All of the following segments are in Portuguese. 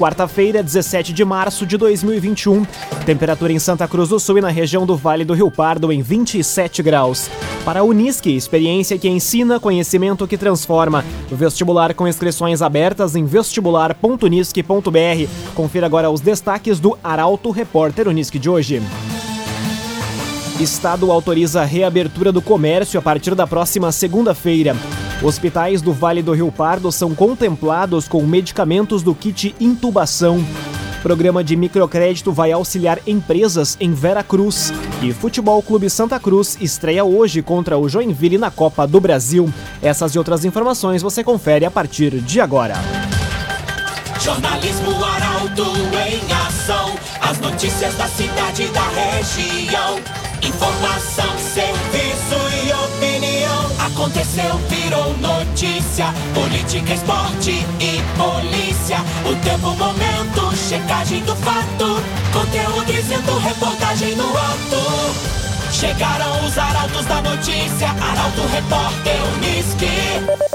quarta-feira, 17 de março de 2021. Temperatura em Santa Cruz do Sul e na região do Vale do Rio Pardo em 27 graus. Para a Unisque, experiência que ensina, conhecimento que transforma. Vestibular com inscrições abertas em vestibular.unisque.br. Confira agora os destaques do Arauto Repórter Unisque de hoje. Estado autoriza a reabertura do comércio a partir da próxima segunda-feira. Hospitais do Vale do Rio Pardo são contemplados com medicamentos do kit intubação. Programa de microcrédito vai auxiliar empresas em Vera Cruz. E Futebol Clube Santa Cruz estreia hoje contra o Joinville na Copa do Brasil. Essas e outras informações você confere a partir de agora. Jornalismo Arauto em ação. As notícias da cidade e da região. Informação. Aconteceu, virou notícia. Política, esporte e polícia. O tempo, momento, checagem do fato. Conteúdo dizendo, reportagem no ato. Chegaram os arautos da notícia. Arauto, repórter, Unisque.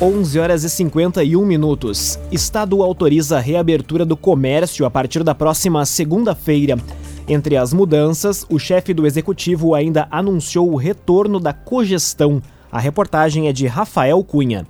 11 horas e 51 minutos. Estado autoriza a reabertura do comércio a partir da próxima segunda-feira. Entre as mudanças, o chefe do executivo ainda anunciou o retorno da cogestão. A reportagem é de Rafael Cunha.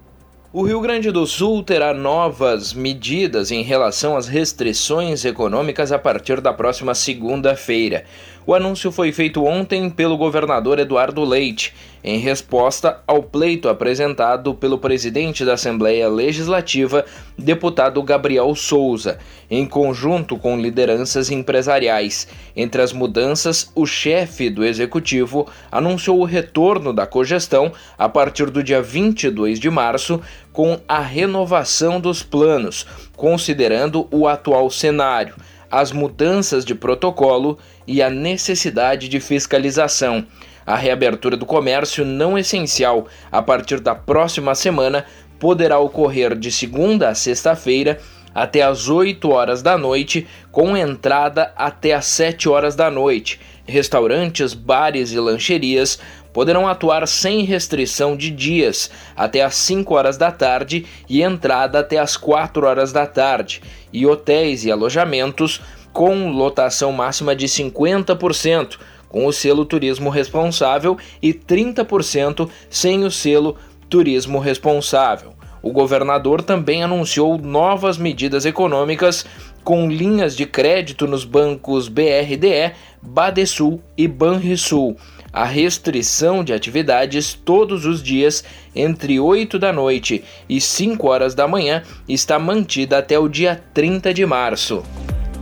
O Rio Grande do Sul terá novas medidas em relação às restrições econômicas a partir da próxima segunda-feira. O anúncio foi feito ontem pelo governador Eduardo Leite, em resposta ao pleito apresentado pelo presidente da Assembleia Legislativa, deputado Gabriel Souza, em conjunto com lideranças empresariais. Entre as mudanças, o chefe do executivo anunciou o retorno da cogestão a partir do dia 22 de março, com a renovação dos planos, considerando o atual cenário as mudanças de protocolo e a necessidade de fiscalização. A reabertura do comércio não essencial a partir da próxima semana poderá ocorrer de segunda a sexta-feira até às 8 horas da noite, com entrada até às 7 horas da noite. Restaurantes, bares e lancherias poderão atuar sem restrição de dias até às 5 horas da tarde e entrada até às 4 horas da tarde, e hotéis e alojamentos com lotação máxima de 50%, com o selo Turismo Responsável e 30% sem o selo Turismo Responsável. O governador também anunciou novas medidas econômicas com linhas de crédito nos bancos BRDE, Badesul e Banrisul. A restrição de atividades todos os dias entre 8 da noite e 5 horas da manhã está mantida até o dia 30 de março.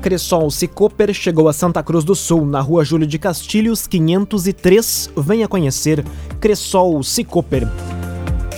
Cressol Cicoper chegou a Santa Cruz do Sul, na rua Júlio de Castilhos, 503. Venha conhecer Cressol Cicoper.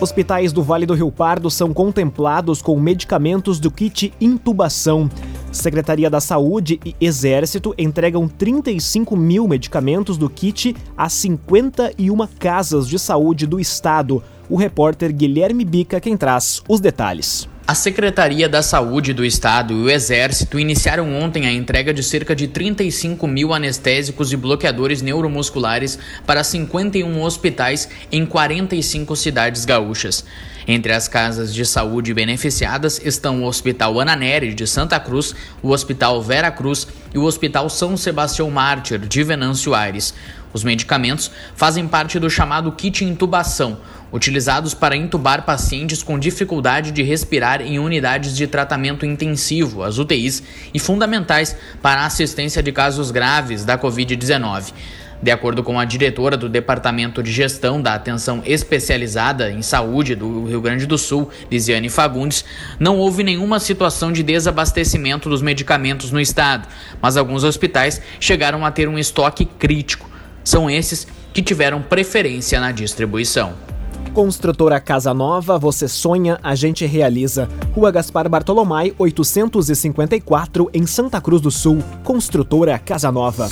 Hospitais do Vale do Rio Pardo são contemplados com medicamentos do kit intubação. Secretaria da Saúde e Exército entregam 35 mil medicamentos do kit a 51 casas de saúde do estado. O repórter Guilherme Bica quem traz os detalhes. A Secretaria da Saúde do Estado e o Exército iniciaram ontem a entrega de cerca de 35 mil anestésicos e bloqueadores neuromusculares para 51 hospitais em 45 cidades gaúchas. Entre as casas de saúde beneficiadas estão o Hospital Ana Nery de Santa Cruz, o Hospital Vera Cruz e o Hospital São Sebastião Mártir de Venâncio Aires. Os medicamentos fazem parte do chamado kit intubação, utilizados para intubar pacientes com dificuldade de respirar em unidades de tratamento intensivo, as UTIs, e fundamentais para a assistência de casos graves da Covid-19. De acordo com a diretora do Departamento de Gestão da Atenção Especializada em Saúde do Rio Grande do Sul, Lisiane Fagundes, não houve nenhuma situação de desabastecimento dos medicamentos no estado, mas alguns hospitais chegaram a ter um estoque crítico. São esses que tiveram preferência na distribuição. Construtora Casa Nova, você sonha, a gente realiza. Rua Gaspar Bartolomai, 854, em Santa Cruz do Sul. Construtora Casa Nova.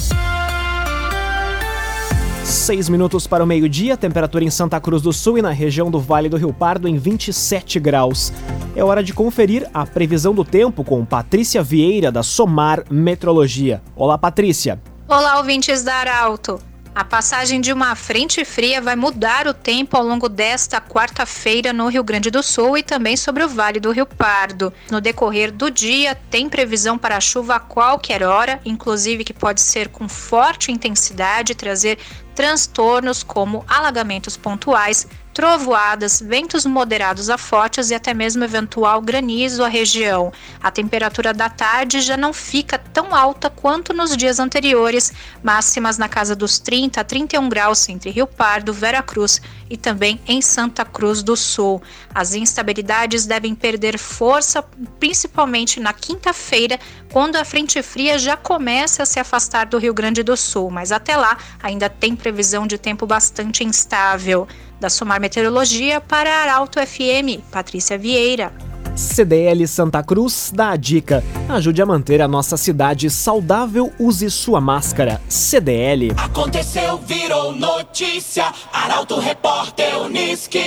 Seis minutos para o meio-dia, temperatura em Santa Cruz do Sul e na região do Vale do Rio Pardo em 27 graus. É hora de conferir a previsão do tempo com Patrícia Vieira, da Somar Metrologia. Olá, Patrícia. Olá, ouvintes da Arauto. A passagem de uma frente fria vai mudar o tempo ao longo desta quarta-feira no Rio Grande do Sul e também sobre o Vale do Rio Pardo. No decorrer do dia, tem previsão para chuva a qualquer hora, inclusive que pode ser com forte intensidade e trazer transtornos como alagamentos pontuais, trovoadas, ventos moderados a fortes e até mesmo eventual granizo à região. A temperatura da tarde já não fica tão alta quanto nos dias anteriores, máximas na casa dos 30 a 31 graus entre Rio Pardo, Vera Cruz e também em Santa Cruz do Sul. As instabilidades devem perder força, principalmente na quinta-feira, quando a frente fria já começa a se afastar do Rio Grande do Sul, mas até lá ainda tem previsão de tempo bastante instável. Da Somar Meteorologia para Arauto FM, Patrícia Vieira. CDL Santa Cruz dá a dica: ajude a manter a nossa cidade saudável, use sua máscara. CDL. Aconteceu, virou notícia. Arauto Repórter Uniski.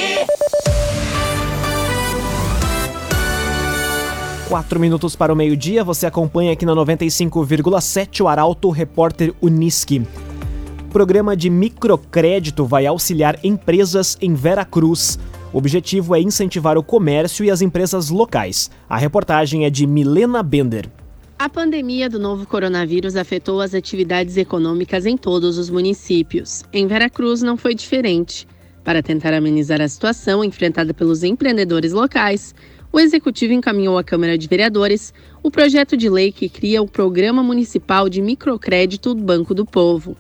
Quatro minutos para o meio-dia, você acompanha aqui na 95,7 o Arauto Repórter Uniski programa de microcrédito vai auxiliar empresas em Vera Cruz. O objetivo é incentivar o comércio e as empresas locais. A reportagem é de Milena Bender. A pandemia do novo coronavírus afetou as atividades econômicas em todos os municípios. Em Veracruz não foi diferente. Para tentar amenizar a situação enfrentada pelos empreendedores locais, o executivo encaminhou à Câmara de Vereadores o projeto de lei que cria o Programa Municipal de Microcrédito do Banco do Povo.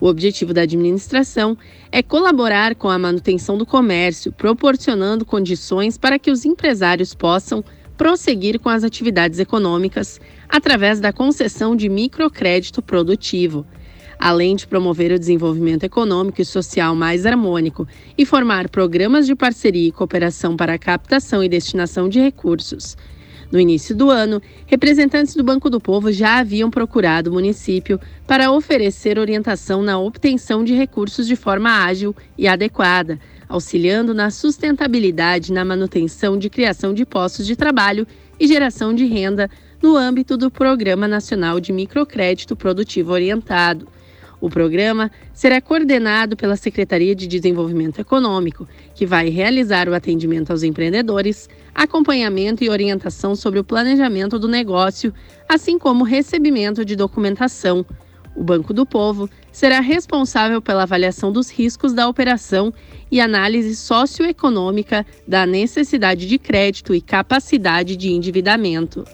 O objetivo da administração é colaborar com a manutenção do comércio, proporcionando condições para que os empresários possam prosseguir com as atividades econômicas através da concessão de microcrédito produtivo. Além de promover o desenvolvimento econômico e social mais harmônico e formar programas de parceria e cooperação para a captação e destinação de recursos no início do ano, representantes do Banco do Povo já haviam procurado o município para oferecer orientação na obtenção de recursos de forma ágil e adequada, auxiliando na sustentabilidade na manutenção de criação de postos de trabalho e geração de renda no âmbito do Programa Nacional de Microcrédito Produtivo Orientado. O programa será coordenado pela Secretaria de Desenvolvimento Econômico, que vai realizar o atendimento aos empreendedores, acompanhamento e orientação sobre o planejamento do negócio, assim como recebimento de documentação. O Banco do Povo será responsável pela avaliação dos riscos da operação e análise socioeconômica da necessidade de crédito e capacidade de endividamento.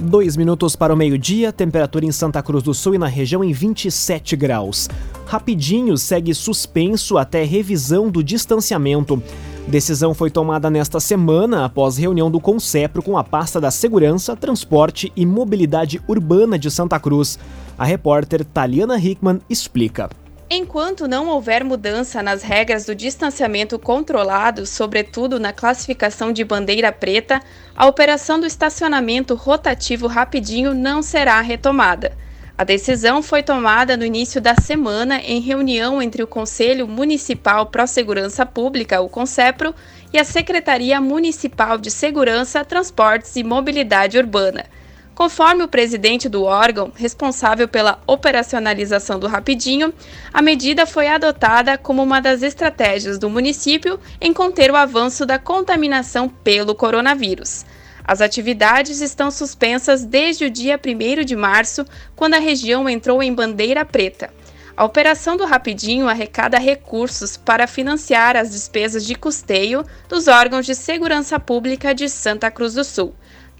Dois minutos para o meio-dia, temperatura em Santa Cruz do Sul e na região em 27 graus. Rapidinho segue suspenso até revisão do distanciamento. Decisão foi tomada nesta semana após reunião do Concepro com a pasta da Segurança, Transporte e Mobilidade Urbana de Santa Cruz. A repórter Taliana Hickman explica. Enquanto não houver mudança nas regras do distanciamento controlado, sobretudo na classificação de bandeira preta, a operação do estacionamento rotativo rapidinho não será retomada. A decisão foi tomada no início da semana em reunião entre o Conselho Municipal Pró Segurança Pública, o CONSEPRO, e a Secretaria Municipal de Segurança, Transportes e Mobilidade Urbana. Conforme o presidente do órgão, responsável pela operacionalização do Rapidinho, a medida foi adotada como uma das estratégias do município em conter o avanço da contaminação pelo coronavírus. As atividades estão suspensas desde o dia 1 de março, quando a região entrou em bandeira preta. A operação do Rapidinho arrecada recursos para financiar as despesas de custeio dos órgãos de segurança pública de Santa Cruz do Sul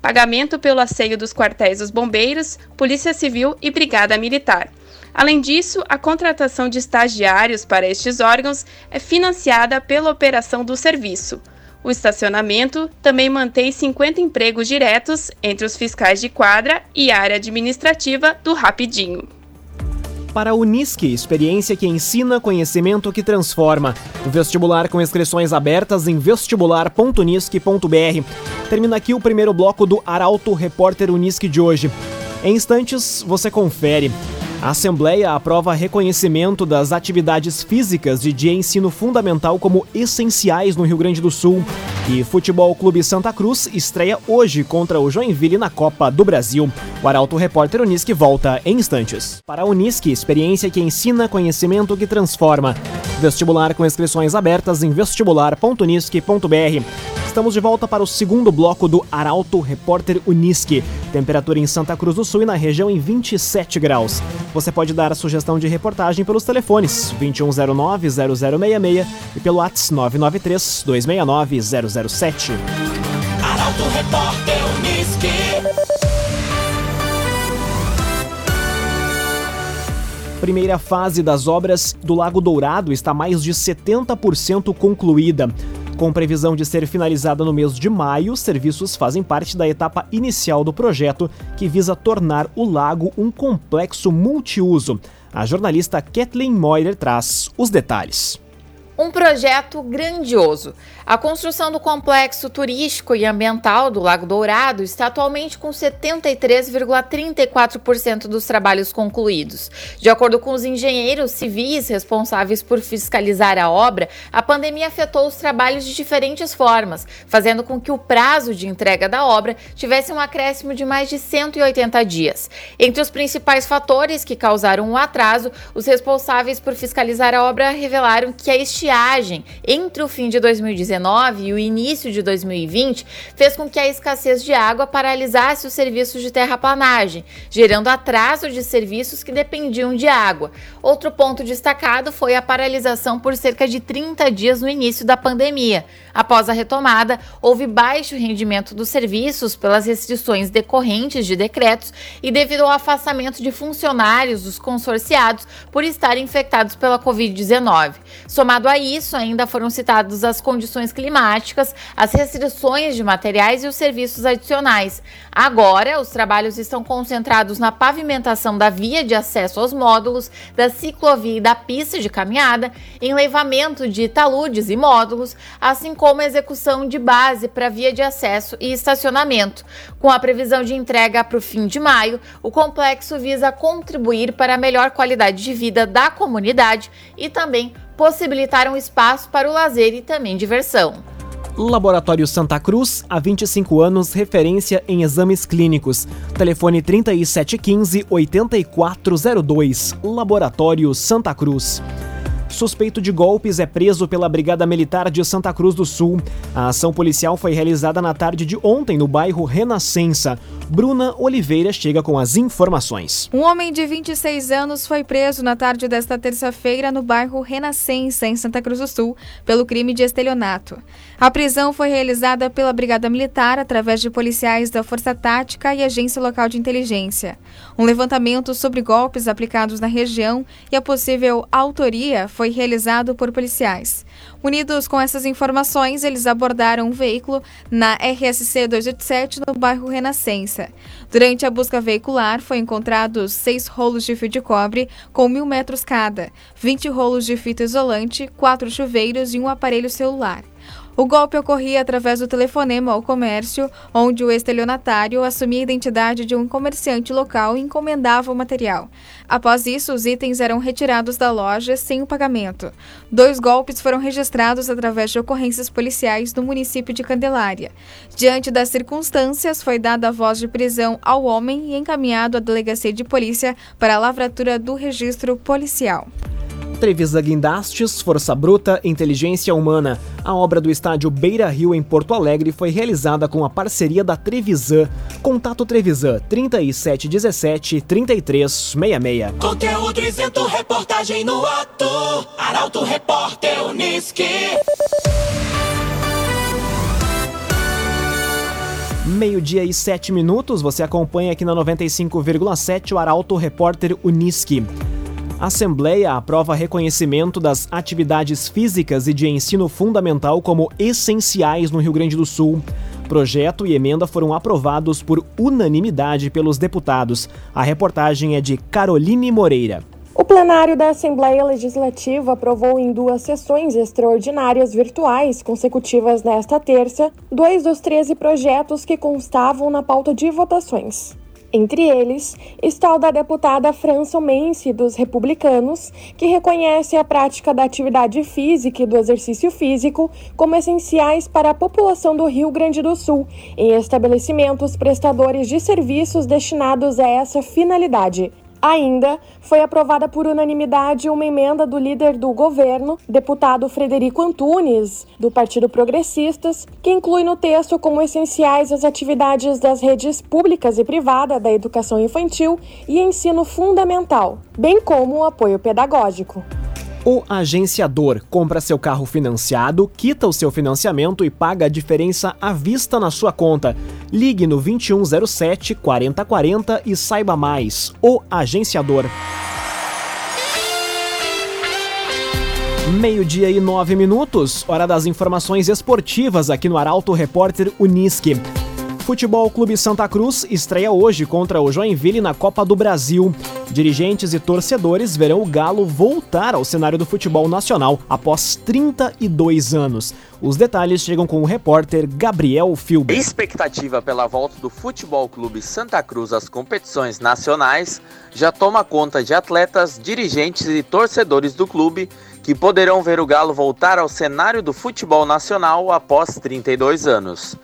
pagamento pelo asseio dos quartéis dos bombeiros, Polícia Civil e Brigada Militar. Além disso, a contratação de estagiários para estes órgãos é financiada pela operação do serviço. O estacionamento também mantém 50 empregos diretos entre os fiscais de quadra e área administrativa do Rapidinho para a Unisque, experiência que ensina, conhecimento que transforma. O vestibular com inscrições abertas em vestibular.unisque.br. Termina aqui o primeiro bloco do Arauto Repórter Unisque de hoje. Em instantes, você confere. A Assembleia aprova reconhecimento das atividades físicas de dia ensino fundamental como essenciais no Rio Grande do Sul. E Futebol Clube Santa Cruz estreia hoje contra o Joinville na Copa do Brasil. O Arauto Repórter Unisque volta em instantes. Para a Unisque, experiência que ensina, conhecimento que transforma. Vestibular com inscrições abertas em vestibular.unisque.br. Estamos de volta para o segundo bloco do Arauto Repórter Unisque. Temperatura em Santa Cruz do Sul e na região em 27 graus. Você pode dar a sugestão de reportagem pelos telefones 2109-0066 e pelo WhatsApp 993-269-007. Arauto Repórter Unisque. Primeira fase das obras do Lago Dourado está mais de 70% concluída. Com previsão de ser finalizada no mês de maio, os serviços fazem parte da etapa inicial do projeto, que visa tornar o lago um complexo multiuso. A jornalista Kathleen Moyer traz os detalhes. Um projeto grandioso. A construção do complexo turístico e ambiental do Lago Dourado está atualmente com 73,34% dos trabalhos concluídos. De acordo com os engenheiros civis responsáveis por fiscalizar a obra, a pandemia afetou os trabalhos de diferentes formas, fazendo com que o prazo de entrega da obra tivesse um acréscimo de mais de 180 dias. Entre os principais fatores que causaram o atraso, os responsáveis por fiscalizar a obra revelaram que a estiagem entre o fim de 2019 e o início de 2020 fez com que a escassez de água paralisasse os serviços de terraplanagem, gerando atraso de serviços que dependiam de água. Outro ponto destacado foi a paralisação por cerca de 30 dias no início da pandemia. Após a retomada, houve baixo rendimento dos serviços pelas restrições decorrentes de decretos e devido ao afastamento de funcionários dos consorciados por estarem infectados pela Covid-19. Somado a isso, ainda foram citados as condições climáticas, as restrições de materiais e os serviços adicionais. Agora, os trabalhos estão concentrados na pavimentação da via de acesso aos módulos, da ciclovia e da pista de caminhada, enleivamento de taludes e módulos, assim como a execução de base para via de acesso e estacionamento. Com a previsão de entrega para o fim de maio, o complexo visa contribuir para a melhor qualidade de vida da comunidade e também possibilitar um espaço para o lazer e também diversão. Laboratório Santa Cruz, há 25 anos, referência em exames clínicos. Telefone 3715-8402. Laboratório Santa Cruz. Suspeito de golpes é preso pela Brigada Militar de Santa Cruz do Sul. A ação policial foi realizada na tarde de ontem no bairro Renascença. Bruna Oliveira chega com as informações. Um homem de 26 anos foi preso na tarde desta terça-feira no bairro Renascença, em Santa Cruz do Sul, pelo crime de estelionato. A prisão foi realizada pela Brigada Militar através de policiais da Força Tática e Agência Local de Inteligência. Um levantamento sobre golpes aplicados na região e a possível autoria foi realizado por policiais. Unidos com essas informações, eles abordaram um veículo na RSC 287 no bairro Renascença. Durante a busca veicular, foi encontrados seis rolos de fio de cobre com mil metros cada, 20 rolos de fita isolante, quatro chuveiros e um aparelho celular. O golpe ocorria através do telefonema ao comércio, onde o estelionatário assumia a identidade de um comerciante local e encomendava o material. Após isso, os itens eram retirados da loja sem o pagamento. Dois golpes foram registrados através de ocorrências policiais no município de Candelária. Diante das circunstâncias, foi dada a voz de prisão ao homem e encaminhado à delegacia de polícia para a lavratura do registro policial. Trevisa Guindastes, Força Bruta, Inteligência Humana. A obra do estádio Beira Rio, em Porto Alegre, foi realizada com a parceria da Trevisan. Contato Trevisan 3717 3366. Conteúdo isento, reportagem no ato. Arauto Repórter Unisque. Meio-dia e sete minutos, você acompanha aqui na 95,7 o Arauto Repórter Unisque. A Assembleia aprova reconhecimento das atividades físicas e de ensino fundamental como essenciais no Rio Grande do Sul. Projeto e emenda foram aprovados por unanimidade pelos deputados. A reportagem é de Caroline Moreira. O plenário da Assembleia Legislativa aprovou em duas sessões extraordinárias virtuais consecutivas nesta terça dois dos 13 projetos que constavam na pauta de votações. Entre eles está o da deputada França Mense, dos Republicanos, que reconhece a prática da atividade física e do exercício físico como essenciais para a população do Rio Grande do Sul, em estabelecimentos prestadores de serviços destinados a essa finalidade. Ainda foi aprovada por unanimidade uma emenda do líder do governo, deputado Frederico Antunes, do Partido Progressistas, que inclui no texto como essenciais as atividades das redes públicas e privadas da educação infantil e ensino fundamental, bem como o apoio pedagógico. O agenciador compra seu carro financiado, quita o seu financiamento e paga a diferença à vista na sua conta. Ligue no 2107 4040 e saiba mais. O agenciador. Meio-dia e nove minutos, hora das informações esportivas aqui no Arauto Repórter Uniski. Futebol Clube Santa Cruz estreia hoje contra o Joinville na Copa do Brasil. Dirigentes e torcedores verão o Galo voltar ao cenário do futebol nacional após 32 anos. Os detalhes chegam com o repórter Gabriel Filber. expectativa pela volta do Futebol Clube Santa Cruz às competições nacionais já toma conta de atletas, dirigentes e torcedores do clube que poderão ver o Galo voltar ao cenário do futebol nacional após 32 anos.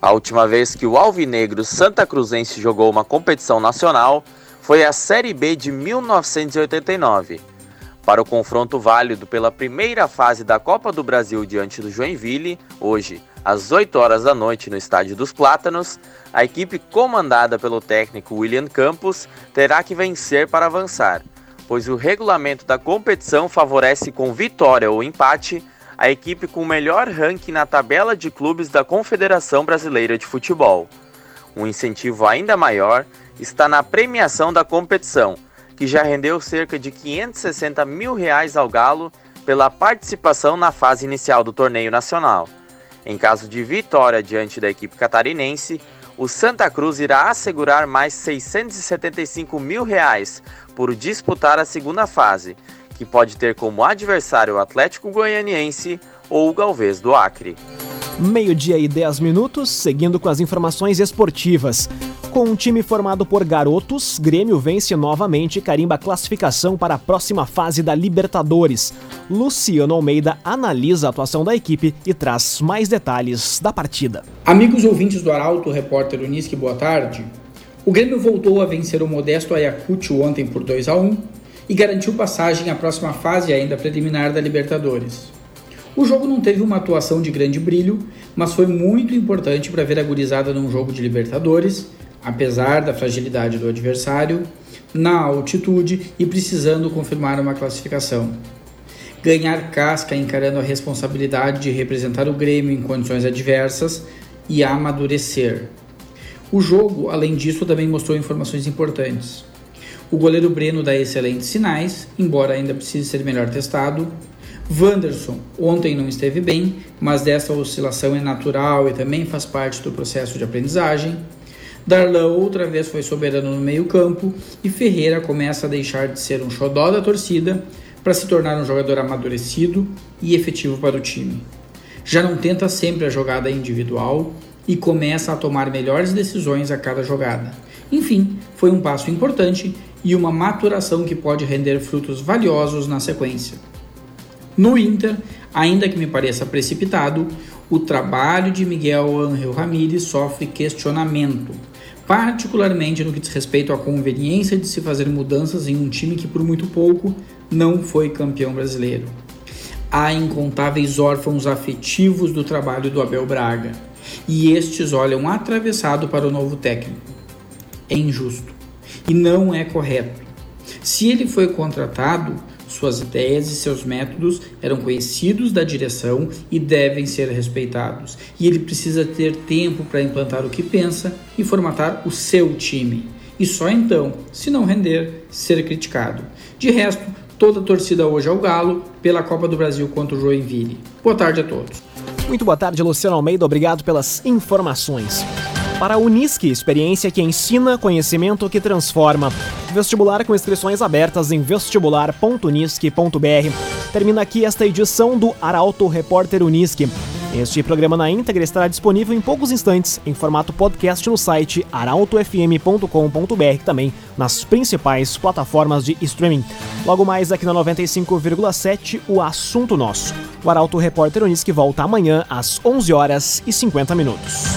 A última vez que o Alvinegro Santa Cruzense jogou uma competição nacional foi a Série B de 1989. Para o confronto válido pela primeira fase da Copa do Brasil diante do Joinville, hoje, às 8 horas da noite no Estádio dos Plátanos, a equipe comandada pelo técnico William Campos terá que vencer para avançar, pois o regulamento da competição favorece com vitória ou empate a equipe com o melhor ranking na tabela de clubes da Confederação Brasileira de Futebol. Um incentivo ainda maior está na premiação da competição, que já rendeu cerca de 560 mil reais ao Galo pela participação na fase inicial do torneio nacional. Em caso de vitória diante da equipe catarinense, o Santa Cruz irá assegurar mais 675 mil reais por disputar a segunda fase, que pode ter como adversário o Atlético Goianiense ou o Galvez do Acre. Meio-dia e 10 minutos, seguindo com as informações esportivas. Com um time formado por garotos, Grêmio vence novamente e carimba a classificação para a próxima fase da Libertadores. Luciano Almeida analisa a atuação da equipe e traz mais detalhes da partida. Amigos ouvintes do Arauto, repórter Unisque, boa tarde. O Grêmio voltou a vencer o modesto Ayacucho ontem por 2 a 1 e garantiu passagem à próxima fase ainda preliminar da Libertadores. O jogo não teve uma atuação de grande brilho, mas foi muito importante para ver a gurizada num jogo de Libertadores, apesar da fragilidade do adversário, na altitude e precisando confirmar uma classificação. Ganhar casca encarando a responsabilidade de representar o Grêmio em condições adversas e amadurecer. O jogo, além disso, também mostrou informações importantes. O goleiro Breno dá excelentes sinais, embora ainda precise ser melhor testado. Wanderson ontem não esteve bem, mas dessa oscilação é natural e também faz parte do processo de aprendizagem. Darlan outra vez foi soberano no meio-campo e Ferreira começa a deixar de ser um xodó da torcida para se tornar um jogador amadurecido e efetivo para o time. Já não tenta sempre a jogada individual e começa a tomar melhores decisões a cada jogada. Enfim, foi um passo importante e uma maturação que pode render frutos valiosos na sequência. No Inter, ainda que me pareça precipitado, o trabalho de Miguel Ángel Ramírez sofre questionamento, particularmente no que diz respeito à conveniência de se fazer mudanças em um time que por muito pouco não foi campeão brasileiro. Há incontáveis órfãos afetivos do trabalho do Abel Braga, e estes olham atravessado para o novo técnico. É injusto e não é correto. Se ele foi contratado, suas ideias e seus métodos eram conhecidos da direção e devem ser respeitados. E ele precisa ter tempo para implantar o que pensa e formatar o seu time. E só então, se não render, ser criticado. De resto, toda a torcida hoje ao Galo pela Copa do Brasil contra o Joinville. Boa tarde a todos. Muito boa tarde, Luciano Almeida. Obrigado pelas informações. Para a Unisque, experiência que ensina, conhecimento que transforma. Vestibular com inscrições abertas em vestibular.unisque.br. Termina aqui esta edição do Arauto Repórter Unisque. Este programa na íntegra estará disponível em poucos instantes em formato podcast no site arautofm.com.br também nas principais plataformas de streaming. Logo mais aqui na 95,7 o assunto nosso. O Arauto Repórter Unisque volta amanhã às 11 horas e 50 minutos.